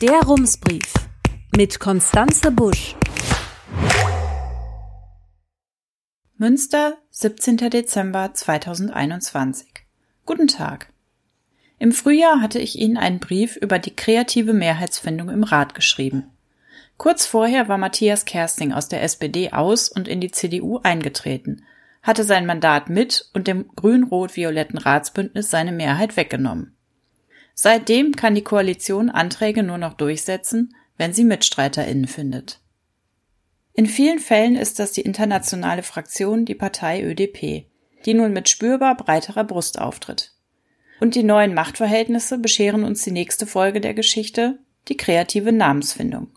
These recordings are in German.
Der Rumsbrief mit Konstanze Busch. Münster, 17. Dezember 2021. Guten Tag. Im Frühjahr hatte ich Ihnen einen Brief über die kreative Mehrheitsfindung im Rat geschrieben. Kurz vorher war Matthias Kersting aus der SPD aus und in die CDU eingetreten, hatte sein Mandat mit und dem grün-rot-violetten Ratsbündnis seine Mehrheit weggenommen. Seitdem kann die Koalition Anträge nur noch durchsetzen, wenn sie MitstreiterInnen findet. In vielen Fällen ist das die internationale Fraktion, die Partei ÖDP, die nun mit spürbar breiterer Brust auftritt. Und die neuen Machtverhältnisse bescheren uns die nächste Folge der Geschichte, die kreative Namensfindung.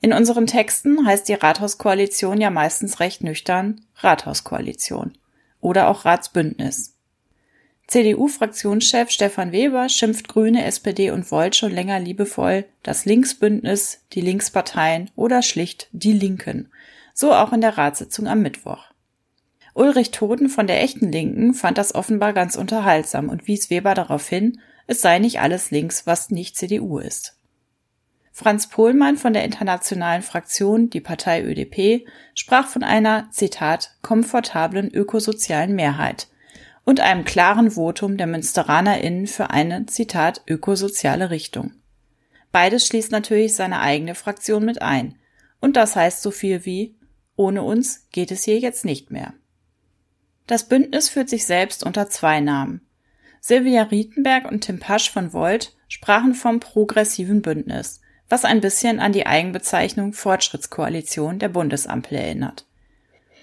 In unseren Texten heißt die Rathauskoalition ja meistens recht nüchtern Rathauskoalition oder auch Ratsbündnis. CDU-Fraktionschef Stefan Weber schimpft Grüne, SPD und Volt schon länger liebevoll das Linksbündnis, die Linksparteien oder schlicht die Linken. So auch in der Ratssitzung am Mittwoch. Ulrich Toden von der echten Linken fand das offenbar ganz unterhaltsam und wies Weber darauf hin, es sei nicht alles links, was nicht CDU ist. Franz Pohlmann von der internationalen Fraktion, die Partei ÖDP, sprach von einer, Zitat, komfortablen ökosozialen Mehrheit und einem klaren Votum der MünsteranerInnen für eine, Zitat, ökosoziale Richtung. Beides schließt natürlich seine eigene Fraktion mit ein. Und das heißt so viel wie, ohne uns geht es hier jetzt nicht mehr. Das Bündnis führt sich selbst unter zwei Namen. Silvia Rietenberg und Tim Pasch von Volt sprachen vom progressiven Bündnis, was ein bisschen an die Eigenbezeichnung Fortschrittskoalition der Bundesampel erinnert.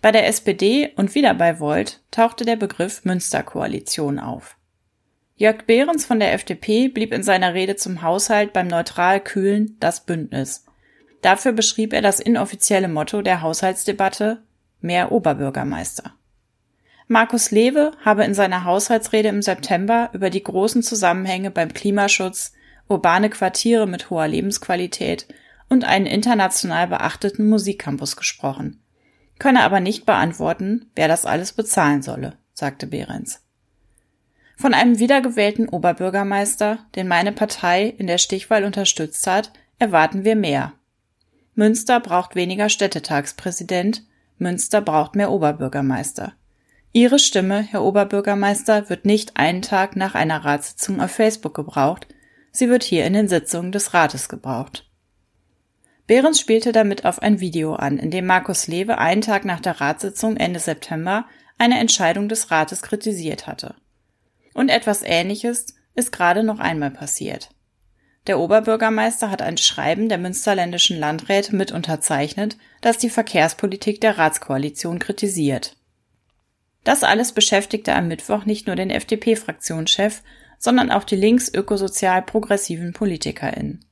Bei der SPD und wieder bei Volt tauchte der Begriff Münsterkoalition auf. Jörg Behrens von der FDP blieb in seiner Rede zum Haushalt beim neutral kühlen das Bündnis. Dafür beschrieb er das inoffizielle Motto der Haushaltsdebatte mehr Oberbürgermeister. Markus Lewe habe in seiner Haushaltsrede im September über die großen Zusammenhänge beim Klimaschutz, urbane Quartiere mit hoher Lebensqualität und einen international beachteten Musikcampus gesprochen, könne aber nicht beantworten, wer das alles bezahlen solle, sagte Behrens. Von einem wiedergewählten Oberbürgermeister, den meine Partei in der Stichwahl unterstützt hat, erwarten wir mehr. Münster braucht weniger Städtetagspräsident, Münster braucht mehr Oberbürgermeister. Ihre Stimme, Herr Oberbürgermeister, wird nicht einen Tag nach einer Ratssitzung auf Facebook gebraucht, sie wird hier in den Sitzungen des Rates gebraucht. Behrens spielte damit auf ein Video an, in dem Markus Lewe einen Tag nach der Ratssitzung Ende September eine Entscheidung des Rates kritisiert hatte. Und etwas Ähnliches ist gerade noch einmal passiert. Der Oberbürgermeister hat ein Schreiben der münsterländischen Landräte mit unterzeichnet, das die Verkehrspolitik der Ratskoalition kritisiert. Das alles beschäftigte am Mittwoch nicht nur den FDP-Fraktionschef, sondern auch die links-ökosozial progressiven PolitikerInnen.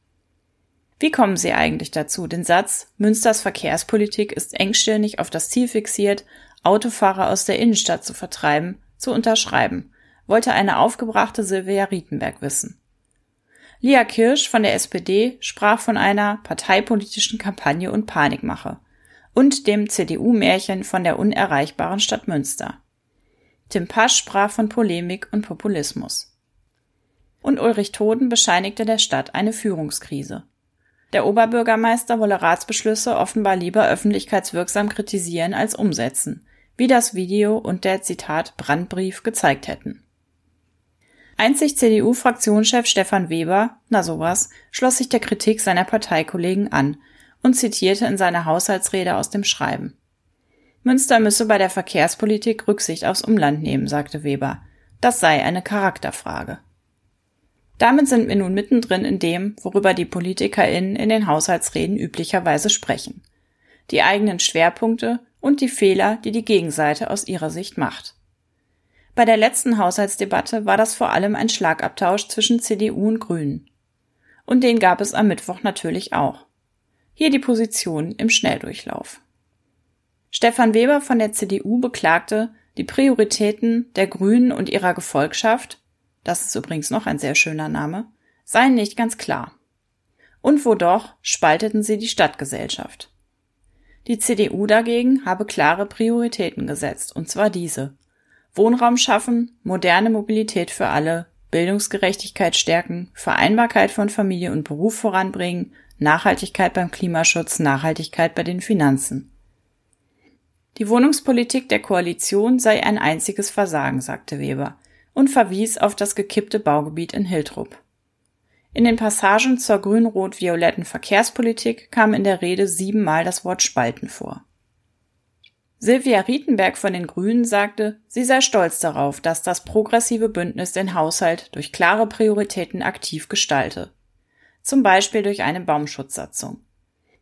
Wie kommen Sie eigentlich dazu, den Satz, Münsters Verkehrspolitik ist engstirnig auf das Ziel fixiert, Autofahrer aus der Innenstadt zu vertreiben, zu unterschreiben, wollte eine aufgebrachte Silvia Rietenberg wissen. Lia Kirsch von der SPD sprach von einer parteipolitischen Kampagne und Panikmache und dem CDU-Märchen von der unerreichbaren Stadt Münster. Tim Pasch sprach von Polemik und Populismus. Und Ulrich Toden bescheinigte der Stadt eine Führungskrise. Der Oberbürgermeister wolle Ratsbeschlüsse offenbar lieber öffentlichkeitswirksam kritisieren als umsetzen, wie das Video und der Zitat Brandbrief gezeigt hätten. Einzig CDU-Fraktionschef Stefan Weber, na sowas, schloss sich der Kritik seiner Parteikollegen an und zitierte in seiner Haushaltsrede aus dem Schreiben. Münster müsse bei der Verkehrspolitik Rücksicht aufs Umland nehmen, sagte Weber. Das sei eine Charakterfrage. Damit sind wir nun mittendrin in dem, worüber die PolitikerInnen in den Haushaltsreden üblicherweise sprechen. Die eigenen Schwerpunkte und die Fehler, die die Gegenseite aus ihrer Sicht macht. Bei der letzten Haushaltsdebatte war das vor allem ein Schlagabtausch zwischen CDU und Grünen. Und den gab es am Mittwoch natürlich auch. Hier die Position im Schnelldurchlauf. Stefan Weber von der CDU beklagte, die Prioritäten der Grünen und ihrer Gefolgschaft das ist übrigens noch ein sehr schöner Name, seien nicht ganz klar. Und wo doch, spalteten sie die Stadtgesellschaft. Die CDU dagegen habe klare Prioritäten gesetzt, und zwar diese. Wohnraum schaffen, moderne Mobilität für alle, Bildungsgerechtigkeit stärken, Vereinbarkeit von Familie und Beruf voranbringen, Nachhaltigkeit beim Klimaschutz, Nachhaltigkeit bei den Finanzen. Die Wohnungspolitik der Koalition sei ein einziges Versagen, sagte Weber und verwies auf das gekippte Baugebiet in Hiltrup. In den Passagen zur grün-rot-violetten Verkehrspolitik kam in der Rede siebenmal das Wort Spalten vor. Silvia Rietenberg von den Grünen sagte, sie sei stolz darauf, dass das progressive Bündnis den Haushalt durch klare Prioritäten aktiv gestalte. Zum Beispiel durch eine Baumschutzsatzung.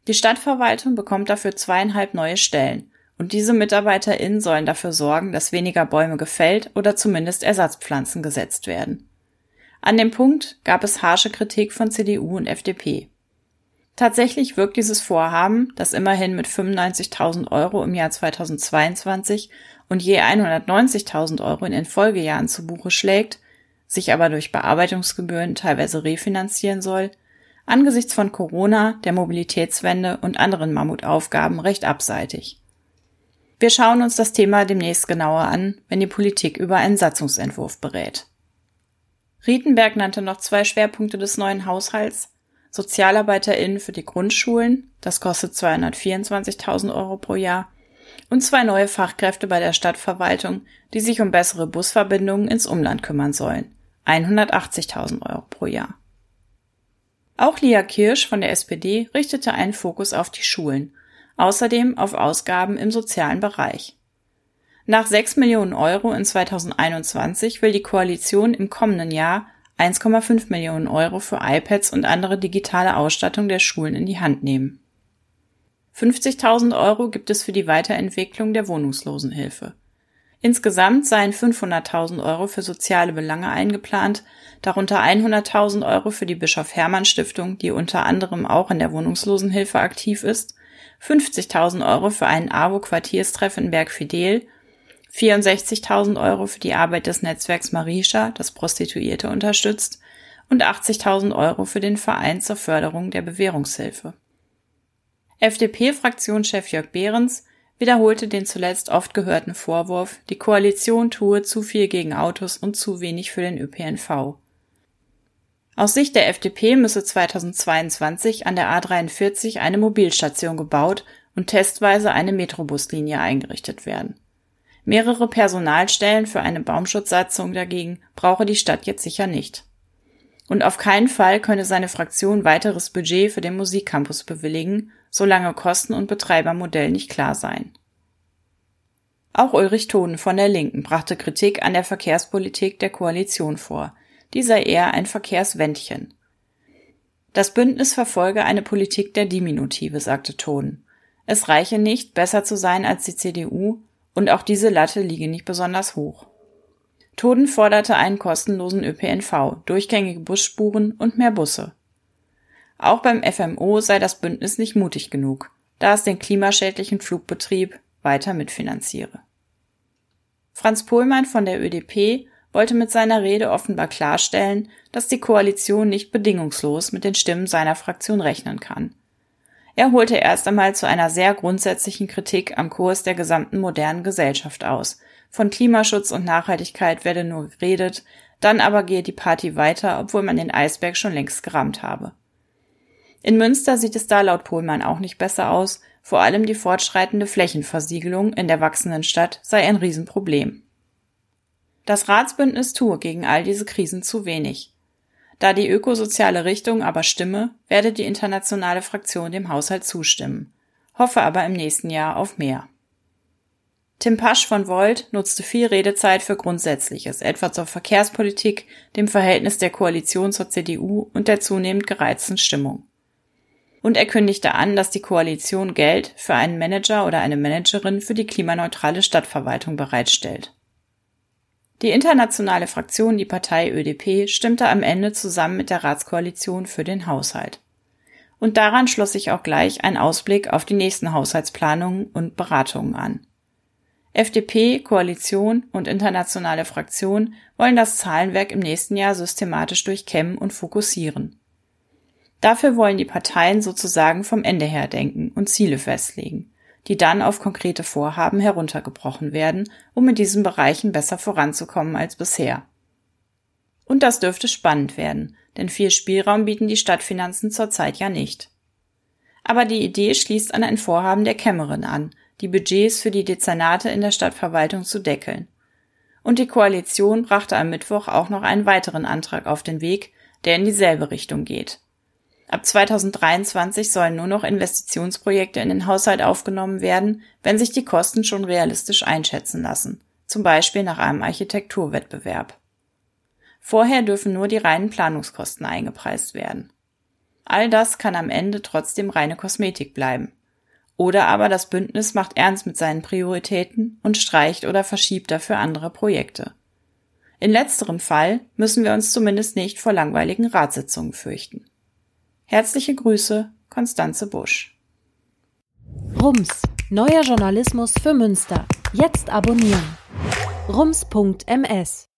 Die Stadtverwaltung bekommt dafür zweieinhalb neue Stellen und diese MitarbeiterInnen sollen dafür sorgen, dass weniger Bäume gefällt oder zumindest Ersatzpflanzen gesetzt werden. An dem Punkt gab es harsche Kritik von CDU und FDP. Tatsächlich wirkt dieses Vorhaben, das immerhin mit 95.000 Euro im Jahr 2022 und je 190.000 Euro in den Folgejahren zu Buche schlägt, sich aber durch Bearbeitungsgebühren teilweise refinanzieren soll, angesichts von Corona, der Mobilitätswende und anderen Mammutaufgaben recht abseitig. Wir schauen uns das Thema demnächst genauer an, wenn die Politik über einen Satzungsentwurf berät. Rietenberg nannte noch zwei Schwerpunkte des neuen Haushalts. SozialarbeiterInnen für die Grundschulen, das kostet 224.000 Euro pro Jahr, und zwei neue Fachkräfte bei der Stadtverwaltung, die sich um bessere Busverbindungen ins Umland kümmern sollen, 180.000 Euro pro Jahr. Auch Lia Kirsch von der SPD richtete einen Fokus auf die Schulen außerdem auf Ausgaben im sozialen Bereich. Nach 6 Millionen Euro in 2021 will die Koalition im kommenden Jahr 1,5 Millionen Euro für iPads und andere digitale Ausstattung der Schulen in die Hand nehmen. 50.000 Euro gibt es für die Weiterentwicklung der Wohnungslosenhilfe. Insgesamt seien 500.000 Euro für soziale Belange eingeplant, darunter 100.000 Euro für die Bischof Hermann Stiftung, die unter anderem auch in der Wohnungslosenhilfe aktiv ist, 50.000 Euro für einen AWO-Quartierstreff in Bergfidel, 64.000 Euro für die Arbeit des Netzwerks Marisha, das Prostituierte unterstützt, und 80.000 Euro für den Verein zur Förderung der Bewährungshilfe. FDP-Fraktionschef Jörg Behrens wiederholte den zuletzt oft gehörten Vorwurf, die Koalition tue zu viel gegen Autos und zu wenig für den ÖPNV. Aus Sicht der FDP müsse 2022 an der A43 eine Mobilstation gebaut und testweise eine Metrobuslinie eingerichtet werden. Mehrere Personalstellen für eine Baumschutzsatzung dagegen brauche die Stadt jetzt sicher nicht. Und auf keinen Fall könne seine Fraktion weiteres Budget für den Musikcampus bewilligen, solange Kosten- und Betreibermodell nicht klar seien. Auch Ulrich Toden von der Linken brachte Kritik an der Verkehrspolitik der Koalition vor, die sei eher ein Verkehrswändchen. Das Bündnis verfolge eine Politik der Diminutive, sagte Thon. Es reiche nicht, besser zu sein als die CDU, und auch diese Latte liege nicht besonders hoch. Toden forderte einen kostenlosen ÖPNV, durchgängige Busspuren und mehr Busse. Auch beim FMO sei das Bündnis nicht mutig genug, da es den klimaschädlichen Flugbetrieb weiter mitfinanziere. Franz Pohlmann von der ÖDP wollte mit seiner Rede offenbar klarstellen, dass die Koalition nicht bedingungslos mit den Stimmen seiner Fraktion rechnen kann. Er holte erst einmal zu einer sehr grundsätzlichen Kritik am Kurs der gesamten modernen Gesellschaft aus. Von Klimaschutz und Nachhaltigkeit werde nur geredet, dann aber gehe die Party weiter, obwohl man den Eisberg schon längst gerammt habe. In Münster sieht es da laut Pohlmann auch nicht besser aus, vor allem die fortschreitende Flächenversiegelung in der wachsenden Stadt sei ein Riesenproblem. Das Ratsbündnis tue gegen all diese Krisen zu wenig. Da die ökosoziale Richtung aber stimme, werde die internationale Fraktion dem Haushalt zustimmen, hoffe aber im nächsten Jahr auf mehr. Tim Pasch von Volt nutzte viel Redezeit für Grundsätzliches, etwa zur Verkehrspolitik, dem Verhältnis der Koalition zur CDU und der zunehmend gereizten Stimmung. Und er kündigte an, dass die Koalition Geld für einen Manager oder eine Managerin für die klimaneutrale Stadtverwaltung bereitstellt. Die internationale Fraktion, die Partei ÖDP, stimmte am Ende zusammen mit der Ratskoalition für den Haushalt. Und daran schloss sich auch gleich ein Ausblick auf die nächsten Haushaltsplanungen und Beratungen an. FDP, Koalition und internationale Fraktion wollen das Zahlenwerk im nächsten Jahr systematisch durchkämmen und fokussieren. Dafür wollen die Parteien sozusagen vom Ende her denken und Ziele festlegen die dann auf konkrete Vorhaben heruntergebrochen werden, um in diesen Bereichen besser voranzukommen als bisher. Und das dürfte spannend werden, denn viel Spielraum bieten die Stadtfinanzen zurzeit ja nicht. Aber die Idee schließt an ein Vorhaben der Kämmerin an, die Budgets für die Dezernate in der Stadtverwaltung zu deckeln. Und die Koalition brachte am Mittwoch auch noch einen weiteren Antrag auf den Weg, der in dieselbe Richtung geht. Ab 2023 sollen nur noch Investitionsprojekte in den Haushalt aufgenommen werden, wenn sich die Kosten schon realistisch einschätzen lassen, zum Beispiel nach einem Architekturwettbewerb. Vorher dürfen nur die reinen Planungskosten eingepreist werden. All das kann am Ende trotzdem reine Kosmetik bleiben. Oder aber das Bündnis macht ernst mit seinen Prioritäten und streicht oder verschiebt dafür andere Projekte. In letzterem Fall müssen wir uns zumindest nicht vor langweiligen Ratssitzungen fürchten. Herzliche Grüße, Konstanze Busch. Rums, neuer Journalismus für Münster. Jetzt abonnieren. rums.ms